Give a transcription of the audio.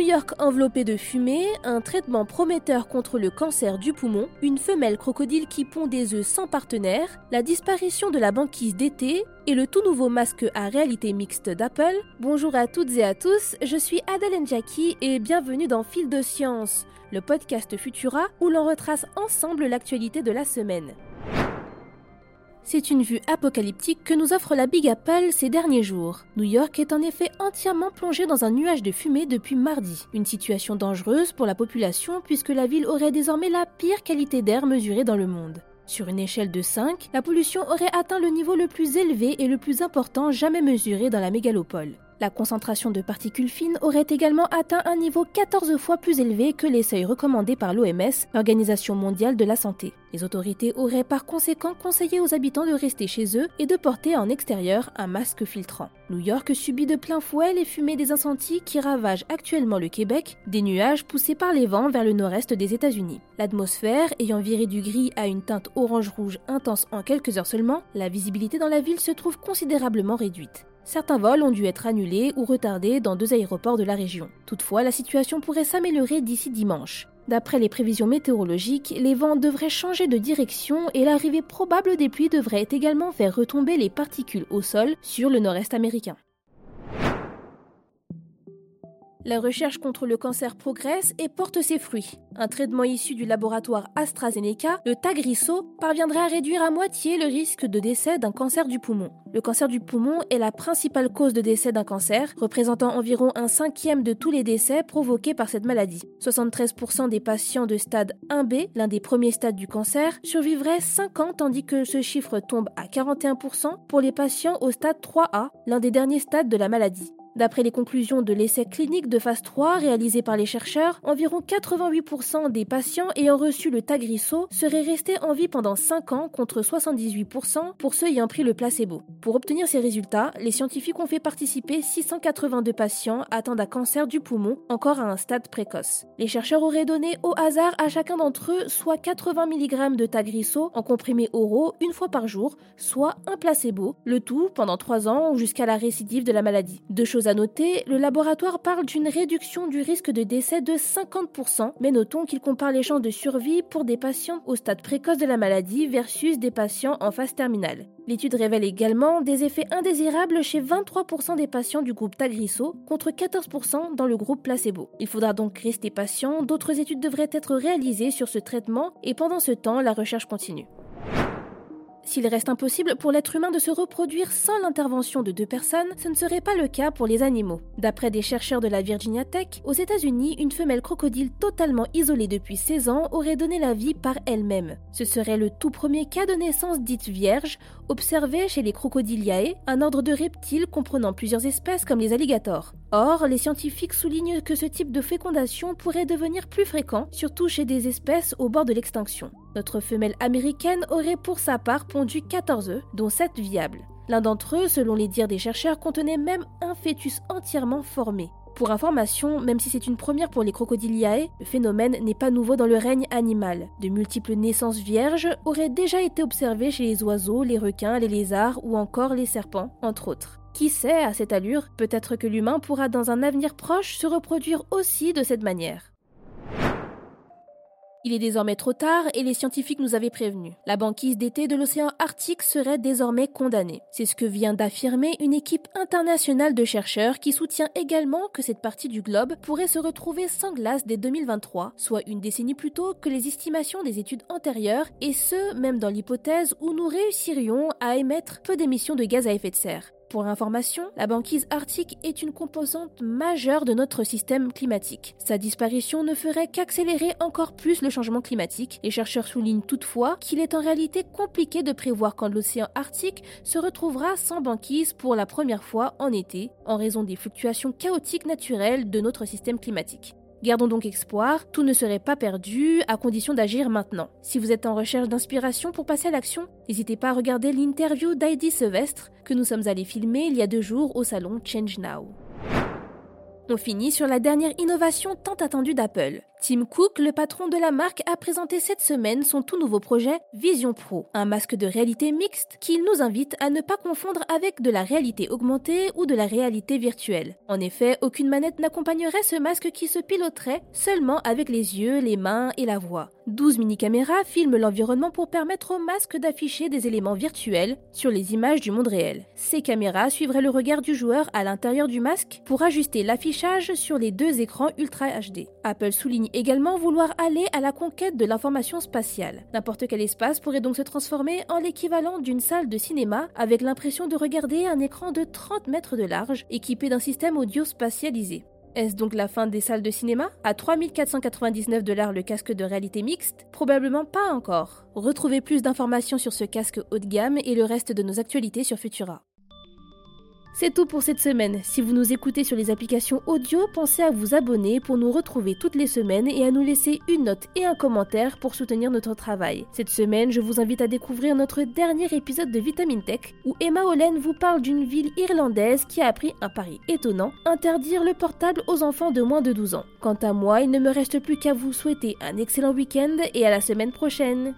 York enveloppé de fumée, un traitement prometteur contre le cancer du poumon, une femelle crocodile qui pond des œufs sans partenaire, la disparition de la banquise d'été et le tout nouveau masque à réalité mixte d'Apple. Bonjour à toutes et à tous, je suis Adèle Jackie et bienvenue dans Fil de Science, le podcast Futura où l'on retrace ensemble l'actualité de la semaine. C'est une vue apocalyptique que nous offre la Big Apple ces derniers jours. New York est en effet entièrement plongée dans un nuage de fumée depuis mardi. Une situation dangereuse pour la population puisque la ville aurait désormais la pire qualité d'air mesurée dans le monde. Sur une échelle de 5, la pollution aurait atteint le niveau le plus élevé et le plus important jamais mesuré dans la mégalopole. La concentration de particules fines aurait également atteint un niveau 14 fois plus élevé que les seuils recommandés par l'OMS, l'Organisation mondiale de la santé. Les autorités auraient par conséquent conseillé aux habitants de rester chez eux et de porter en extérieur un masque filtrant. New York subit de plein fouet les fumées des incendies qui ravagent actuellement le Québec, des nuages poussés par les vents vers le nord-est des États-Unis. L'atmosphère ayant viré du gris à une teinte orange-rouge intense en quelques heures seulement, la visibilité dans la ville se trouve considérablement réduite. Certains vols ont dû être annulés ou retardés dans deux aéroports de la région. Toutefois, la situation pourrait s'améliorer d'ici dimanche. D'après les prévisions météorologiques, les vents devraient changer de direction et l'arrivée probable des pluies devrait également faire retomber les particules au sol sur le nord-est américain. La recherche contre le cancer progresse et porte ses fruits. Un traitement issu du laboratoire AstraZeneca, le Tagrisso, parviendrait à réduire à moitié le risque de décès d'un cancer du poumon. Le cancer du poumon est la principale cause de décès d'un cancer, représentant environ un cinquième de tous les décès provoqués par cette maladie. 73% des patients de stade 1B, l'un des premiers stades du cancer, survivraient 5 ans tandis que ce chiffre tombe à 41% pour les patients au stade 3A, l'un des derniers stades de la maladie. D'après les conclusions de l'essai clinique de phase 3 réalisé par les chercheurs, environ 88% des patients ayant reçu le Tagrisso seraient restés en vie pendant 5 ans contre 78% pour ceux ayant pris le placebo. Pour obtenir ces résultats, les scientifiques ont fait participer 682 patients atteints d'un cancer du poumon, encore à un stade précoce. Les chercheurs auraient donné au hasard à chacun d'entre eux soit 80 mg de Tagrisso en comprimés oraux une fois par jour, soit un placebo, le tout pendant 3 ans ou jusqu'à la récidive de la maladie. Deux choses noter, le laboratoire parle d'une réduction du risque de décès de 50%, mais notons qu'il compare les chances de survie pour des patients au stade précoce de la maladie versus des patients en phase terminale. L'étude révèle également des effets indésirables chez 23% des patients du groupe Tagrisso contre 14% dans le groupe placebo. Il faudra donc rester patient, d'autres études devraient être réalisées sur ce traitement et pendant ce temps, la recherche continue. S'il reste impossible pour l'être humain de se reproduire sans l'intervention de deux personnes, ce ne serait pas le cas pour les animaux. D'après des chercheurs de la Virginia Tech, aux États-Unis, une femelle crocodile totalement isolée depuis 16 ans aurait donné la vie par elle-même. Ce serait le tout premier cas de naissance dite vierge observé chez les Crocodiliae, un ordre de reptiles comprenant plusieurs espèces comme les alligators. Or, les scientifiques soulignent que ce type de fécondation pourrait devenir plus fréquent, surtout chez des espèces au bord de l'extinction. Notre femelle américaine aurait pour sa part pondu 14 œufs, dont 7 viables. L'un d'entre eux, selon les dires des chercheurs, contenait même un fœtus entièrement formé. Pour information, même si c'est une première pour les crocodiliae, le phénomène n'est pas nouveau dans le règne animal. De multiples naissances vierges auraient déjà été observées chez les oiseaux, les requins, les lézards ou encore les serpents, entre autres. Qui sait, à cette allure, peut-être que l'humain pourra dans un avenir proche se reproduire aussi de cette manière. Il est désormais trop tard et les scientifiques nous avaient prévenus. La banquise d'été de l'océan Arctique serait désormais condamnée. C'est ce que vient d'affirmer une équipe internationale de chercheurs qui soutient également que cette partie du globe pourrait se retrouver sans glace dès 2023, soit une décennie plus tôt que les estimations des études antérieures, et ce, même dans l'hypothèse où nous réussirions à émettre peu d'émissions de gaz à effet de serre. Pour information, la banquise arctique est une composante majeure de notre système climatique. Sa disparition ne ferait qu'accélérer encore plus le changement climatique. Les chercheurs soulignent toutefois qu'il est en réalité compliqué de prévoir quand l'océan Arctique se retrouvera sans banquise pour la première fois en été, en raison des fluctuations chaotiques naturelles de notre système climatique. Gardons donc espoir, tout ne serait pas perdu à condition d'agir maintenant. Si vous êtes en recherche d'inspiration pour passer à l'action, n'hésitez pas à regarder l'interview d'Heidi Sevestre que nous sommes allés filmer il y a deux jours au salon Change Now. On finit sur la dernière innovation tant attendue d'Apple. Tim Cook, le patron de la marque, a présenté cette semaine son tout nouveau projet Vision Pro, un masque de réalité mixte qu'il nous invite à ne pas confondre avec de la réalité augmentée ou de la réalité virtuelle. En effet, aucune manette n'accompagnerait ce masque qui se piloterait seulement avec les yeux, les mains et la voix. 12 mini-caméras filment l'environnement pour permettre au masque d'afficher des éléments virtuels sur les images du monde réel. Ces caméras suivraient le regard du joueur à l'intérieur du masque pour ajuster l'affichage sur les deux écrans Ultra HD. Apple souligne également vouloir aller à la conquête de l'information spatiale. N'importe quel espace pourrait donc se transformer en l'équivalent d'une salle de cinéma avec l'impression de regarder un écran de 30 mètres de large équipé d'un système audio spatialisé. Est-ce donc la fin des salles de cinéma? À 3499 dollars le casque de réalité mixte? Probablement pas encore. Retrouvez plus d'informations sur ce casque haut de gamme et le reste de nos actualités sur Futura. C'est tout pour cette semaine. Si vous nous écoutez sur les applications audio, pensez à vous abonner pour nous retrouver toutes les semaines et à nous laisser une note et un commentaire pour soutenir notre travail. Cette semaine, je vous invite à découvrir notre dernier épisode de Vitamine Tech où Emma Hollen vous parle d'une ville irlandaise qui a appris un pari étonnant, interdire le portable aux enfants de moins de 12 ans. Quant à moi, il ne me reste plus qu'à vous souhaiter un excellent week-end et à la semaine prochaine.